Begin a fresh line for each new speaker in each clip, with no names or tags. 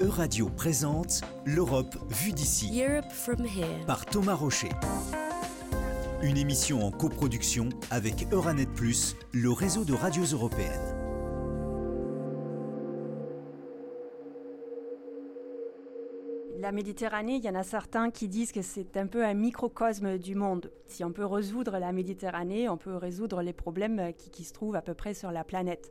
Euradio présente L'Europe vue d'ici
Europe from here.
par Thomas Rocher. Une émission en coproduction avec Euranet Plus, le réseau de radios européennes.
La Méditerranée, il y en a certains qui disent que c'est un peu un microcosme du monde. Si on peut résoudre la Méditerranée, on peut résoudre les problèmes qui, qui se trouvent à peu près sur la planète.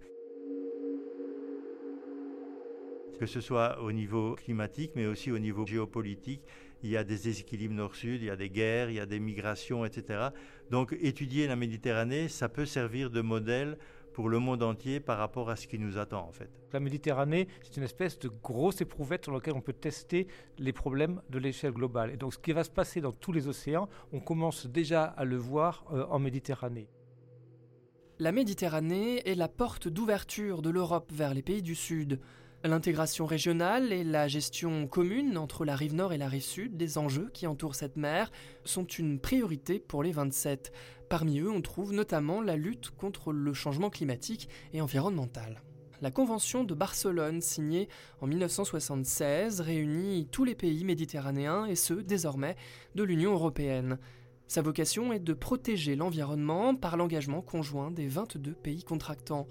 Que ce soit au niveau climatique, mais aussi au niveau géopolitique. Il y a des déséquilibres nord-sud, il y a des guerres, il y a des migrations, etc. Donc étudier la Méditerranée, ça peut servir de modèle pour le monde entier par rapport à ce qui nous attend en fait.
La Méditerranée, c'est une espèce de grosse éprouvette sur laquelle on peut tester les problèmes de l'échelle globale. Et donc ce qui va se passer dans tous les océans, on commence déjà à le voir euh, en Méditerranée.
La Méditerranée est la porte d'ouverture de l'Europe vers les pays du Sud. L'intégration régionale et la gestion commune entre la rive nord et la rive sud des enjeux qui entourent cette mer sont une priorité pour les 27. Parmi eux, on trouve notamment la lutte contre le changement climatique et environnemental. La Convention de Barcelone, signée en 1976, réunit tous les pays méditerranéens et ceux, désormais, de l'Union européenne. Sa vocation est de protéger l'environnement par l'engagement conjoint des 22 pays contractants.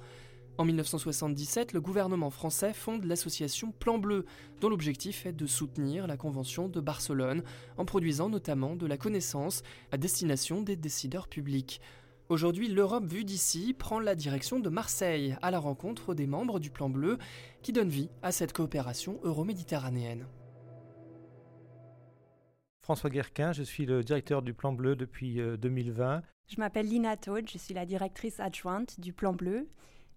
En 1977, le gouvernement français fonde l'association Plan Bleu, dont l'objectif est de soutenir la Convention de Barcelone, en produisant notamment de la connaissance à destination des décideurs publics. Aujourd'hui, l'Europe vue d'ici prend la direction de Marseille, à la rencontre des membres du Plan Bleu, qui donne vie à cette coopération euro-méditerranéenne.
François Guerquin, je suis le directeur du Plan Bleu depuis euh, 2020.
Je m'appelle Lina Todd, je suis la directrice adjointe du Plan Bleu.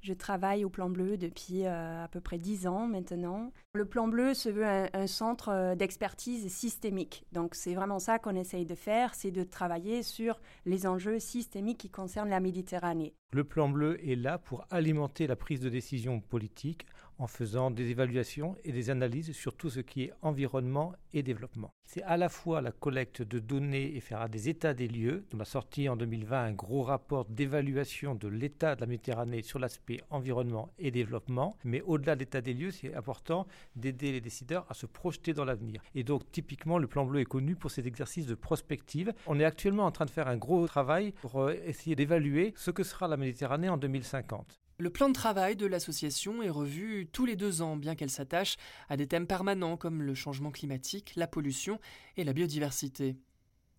Je travaille au Plan Bleu depuis euh, à peu près dix ans maintenant. Le Plan Bleu se veut un, un centre euh, d'expertise systémique. Donc c'est vraiment ça qu'on essaye de faire, c'est de travailler sur les enjeux systémiques qui concernent la Méditerranée.
Le plan bleu est là pour alimenter la prise de décision politique en faisant des évaluations et des analyses sur tout ce qui est environnement et développement. C'est à la fois la collecte de données et faire des états des lieux. On a sorti en 2020 un gros rapport d'évaluation de l'état de la Méditerranée sur l'aspect environnement et développement. Mais au-delà de l'état des lieux, c'est important d'aider les décideurs à se projeter dans l'avenir. Et donc typiquement, le plan bleu est connu pour ces exercices de prospective. On est actuellement en train de faire un gros travail pour euh, essayer d'évaluer ce que sera la Méditerranée en 2050.
Le plan de travail de l'association est revu tous les deux ans, bien qu'elle s'attache à des thèmes permanents comme le changement climatique, la pollution et la biodiversité.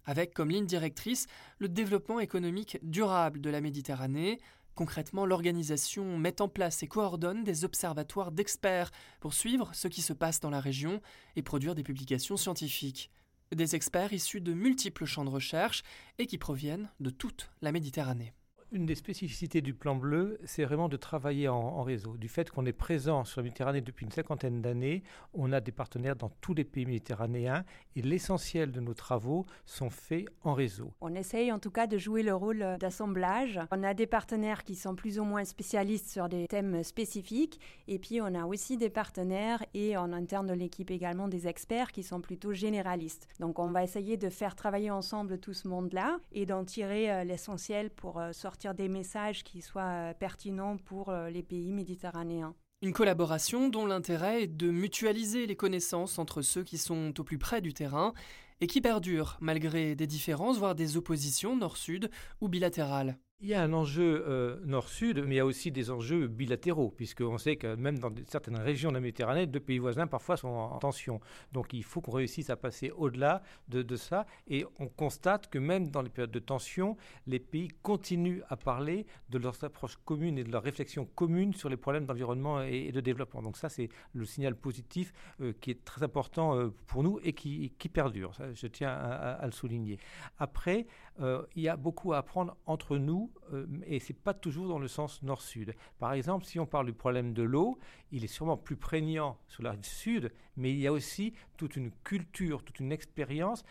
Avec comme ligne directrice le développement économique durable de la Méditerranée, Concrètement, l'organisation met en place et coordonne des observatoires d'experts pour suivre ce qui se passe dans la région et produire des publications scientifiques. Des experts issus de multiples champs de recherche et qui proviennent de toute la Méditerranée.
Une des spécificités du plan bleu, c'est vraiment de travailler en, réseau. Du fait qu'on est présent sur la Méditerranée depuis une cinquantaine d'années, on a des partenaires dans tous les pays méditerranéens et l'essentiel de nos travaux sont faits en réseau.
On essaye en tout cas de jouer le rôle d'assemblage. On a des partenaires qui sont plus ou moins spécialistes sur des thèmes spécifiques et puis on a aussi des partenaires et en interne de l'équipe également des experts qui sont plutôt généralistes. Donc on va essayer de faire travailler ensemble tout ce monde-là et d'en tirer euh, l'essentiel pour euh, des messages qui soient pertinents pour euh, les pays méditerranéens.
Une collaboration dont l'intérêt est de mutualiser les connaissances entre ceux qui sont au plus près du terrain et qui perdure malgré des différences, voire des oppositions nord-sud ou bilatérales.
Il y a un enjeu euh, nord-sud, mais il y a aussi des enjeux bilatéraux, puisqu'on sait que même dans certaines régions de la Méditerranée, deux pays voisins parfois sont en tension. Donc il faut qu'on réussisse à passer au-delà de, ça. Et on constate que même dans les périodes de tension, les pays continuent à parler de leurs approches communes et de leurs réflexions communes sur les problèmes d'environnement et, de développement. Donc ça, c'est le signal positif euh, qui est très important euh, pour nous et qui, perdure. Je tiens à, le souligner. Après, il y a beaucoup à apprendre entre nous euh, et c'est pas toujours dans le sens nord-sud. Par exemple, si on parle du problème de l'eau, il est sûrement plus prégnant sur la rive sud, mais il y a aussi toute une culture, toute une expérience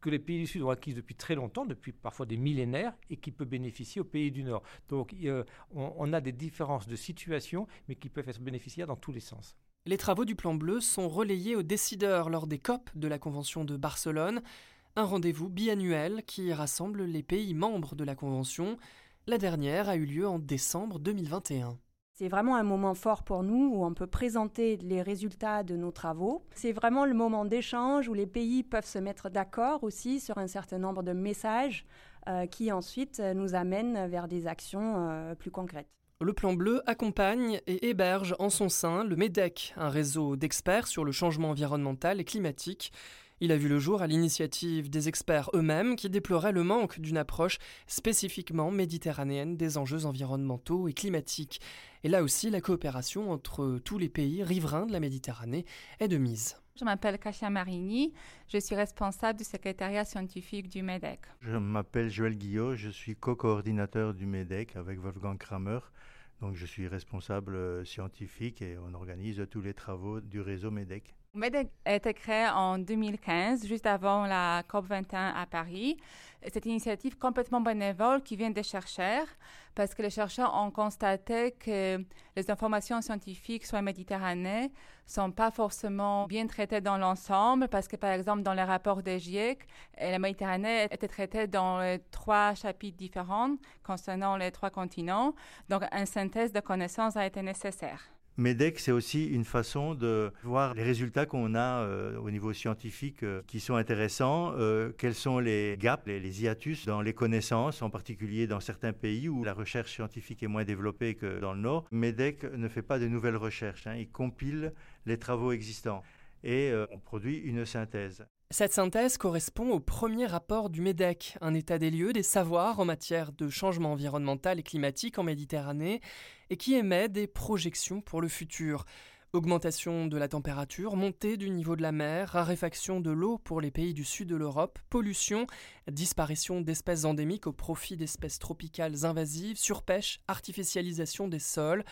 que les pays du Sud ont acquise depuis très longtemps, depuis parfois des millénaires, et qui peut bénéficier aux pays du Nord. Donc euh, on, on, a des différences de situation, mais qui peuvent être bénéficiaires dans tous les sens.
Les travaux du Plan Bleu sont relayés aux décideurs lors des COP de la Convention de Barcelone un rendez-vous biannuel qui rassemble les pays membres de la Convention. La dernière a eu lieu en décembre 2021.
C'est vraiment un moment fort pour nous où on peut présenter les résultats de nos travaux. C'est vraiment le moment d'échange où les pays peuvent se mettre d'accord aussi sur un certain nombre de messages euh, qui ensuite nous amènent vers des actions euh, plus concrètes.
Le Plan Bleu accompagne et héberge en son sein le MEDEC, un réseau d'experts sur le changement environnemental et climatique. Il a vu le jour à l'initiative des experts eux-mêmes qui déploraient le manque d'une approche spécifiquement méditerranéenne des enjeux environnementaux et climatiques. Et là aussi, la coopération entre tous les pays riverains de la Méditerranée est de mise.
Je m'appelle Kasia Marini, je suis responsable du secrétariat scientifique du MEDEC.
Je m'appelle Joël Guillot, je suis co-coordinateur du MEDEC avec Wolfgang Kramer. Donc je suis responsable euh, scientifique et on organise tous les travaux du réseau MEDEC.
MEDEC a été créé en 2015, juste avant la COP21 à Paris. C'est une initiative complètement bénévole qui vient des chercheurs, parce que les chercheurs ont constaté que les informations scientifiques sur la Méditerranée sont pas forcément bien traitées dans l'ensemble, parce que par exemple dans les rapports des GIEC, la Méditerranée était traitée dans trois chapitres différents concernant les trois continents. Donc une synthèse de connaissances a été nécessaire.
MEDEC, c'est aussi une façon de voir les résultats qu'on a euh, au niveau scientifique euh, qui sont intéressants, euh, quels sont les gaps, les, hiatus dans les connaissances, en particulier dans certains pays où la recherche scientifique est moins développée que dans le Nord. MEDEC ne fait pas de nouvelles recherches, hein. il compile les travaux existants et on produit une synthèse.
Cette synthèse correspond au premier rapport du MEDEC, un état des lieux des savoirs en matière de changement environnemental et climatique en Méditerranée, et qui émet des projections pour le futur. Augmentation de la température, montée du niveau de la mer, raréfaction de l'eau pour les pays du sud de l'Europe, pollution, disparition d'espèces endémiques au profit d'espèces tropicales invasives, surpêche, artificialisation des sols.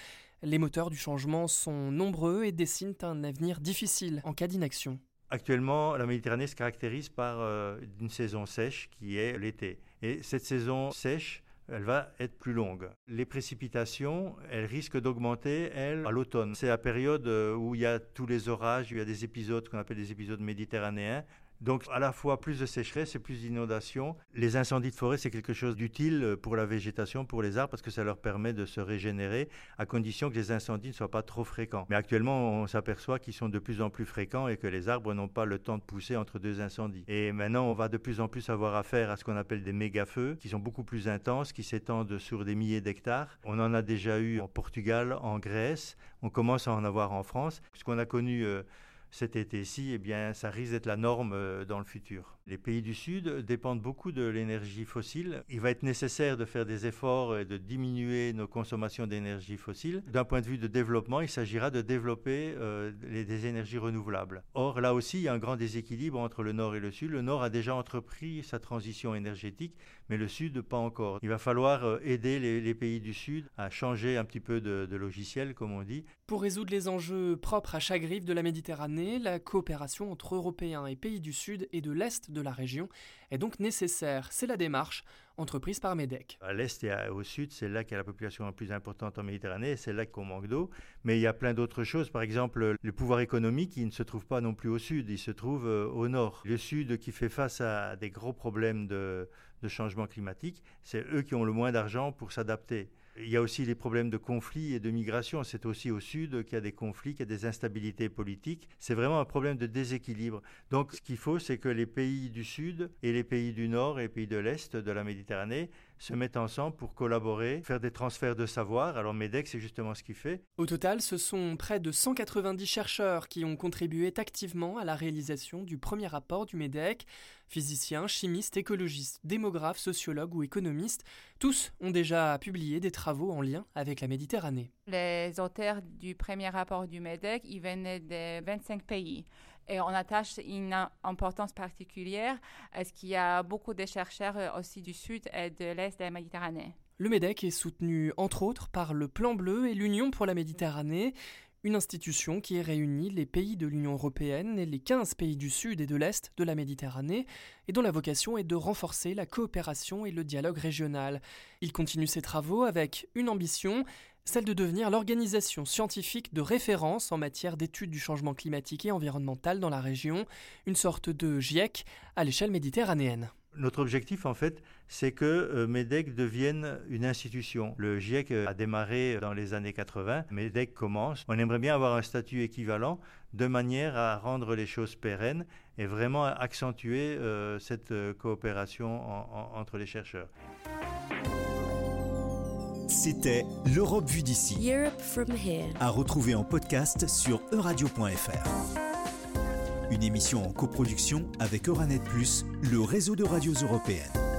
Les moteurs du changement sont nombreux et dessinent un avenir difficile en cas d'inaction.
Actuellement, la Méditerranée se caractérise par euh, une saison sèche qui est l'été. Et cette saison sèche, elle va être plus longue. Les précipitations, elles risquent d'augmenter, elles, à l'automne. C'est la période euh, où il y a tous les orages, il y a des épisodes qu'on appelle des épisodes méditerranéens. Donc à la fois plus de sécheresse et plus d'inondation. Les incendies de forêt, c'est quelque chose d'utile pour la végétation, pour les arbres, parce que ça leur permet de se régénérer, à condition que les incendies ne soient pas trop fréquents. Mais actuellement, on s'aperçoit qu'ils sont de plus en plus fréquents et que les arbres n'ont pas le temps de pousser entre deux incendies. Et maintenant, on va de plus en plus avoir affaire à ce qu'on appelle des méga-feux, qui sont beaucoup plus intenses, qui s'étendent sur des milliers d'hectares. On en a déjà eu en Portugal, en Grèce, on commence à en avoir en France. Ce qu'on a connu... Euh, cet été-ci, eh bien, ça risque d'être la norme euh, dans le futur. Les pays du Sud dépendent beaucoup de l'énergie fossile. Il va être nécessaire de faire des efforts et de diminuer nos consommations d'énergie fossile. D'un point de vue de développement, il s'agira de développer euh, des énergies renouvelables. Or, là aussi, il y a un grand déséquilibre entre le Nord et le Sud. Le Nord a déjà entrepris sa transition énergétique, mais le Sud, pas encore. Il va falloir euh, aider les, pays du Sud à changer un petit peu de, de logiciel, comme on dit.
Pour résoudre les enjeux propres à chaque rive de la Méditerranée, la coopération entre Européens et pays du Sud et de l'Est de la région est donc nécessaire. C'est la démarche entreprise par MEDEC.
À l'est et au sud, c'est là qu'il y a la population la plus importante en Méditerranée, c'est là qu'on manque d'eau. Mais il y a plein d'autres choses. Par exemple, le pouvoir économique, il ne se trouve pas non plus au sud, il se trouve euh, au nord. Le sud qui fait face à des gros problèmes de, de changement climatique, c'est eux qui ont le moins d'argent pour s'adapter. Il y a aussi les problèmes de conflits et de migration. C'est aussi au sud qu'il y a des conflits, qu'il y a des instabilités politiques. C'est vraiment un problème de déséquilibre. Donc ce qu'il faut, c'est que les pays du sud et les pays du nord et les pays de l'est de la Méditerranée se mettent ensemble pour collaborer, faire des transferts de savoir. Alors MEDEC, c'est justement ce qu'il fait.
Au total, ce sont près de 190 chercheurs qui ont contribué activement à la réalisation du premier rapport du MEDEC. Physiciens, chimistes, écologistes, démographes, sociologues ou économistes, tous ont déjà publié des travaux en lien avec la Méditerranée.
Les auteurs du premier rapport du MEDEC, ils venaient de 25 pays. Et on attache une importance particulière à ce qu'il y a beaucoup de chercheurs euh, aussi du sud et de l'est de la Méditerranée.
Le MEDEC est soutenu entre autres par le Plan Bleu et l'Union pour la Méditerranée, une institution qui réunit les pays de l'Union européenne et les 15 pays du sud et de l'est de la Méditerranée et dont la vocation est de renforcer la coopération et le dialogue régional. Il continue ses travaux avec une ambition, celle de devenir l'organisation scientifique de référence en matière d'études du changement climatique et environnemental dans la région, une sorte de GIEC à l'échelle méditerranéenne.
Notre objectif, en fait, c'est que euh, MEDEC devienne une institution. Le GIEC a démarré dans les années 80, MEDEC commence. On aimerait bien avoir un statut équivalent de manière à rendre les choses pérennes et vraiment accentuer euh, cette euh, coopération entre les chercheurs.
C'était l'Europe vue d'ici. À retrouver en podcast sur euradio.fr. Une émission en coproduction avec Euranet Plus, le réseau de radios européennes.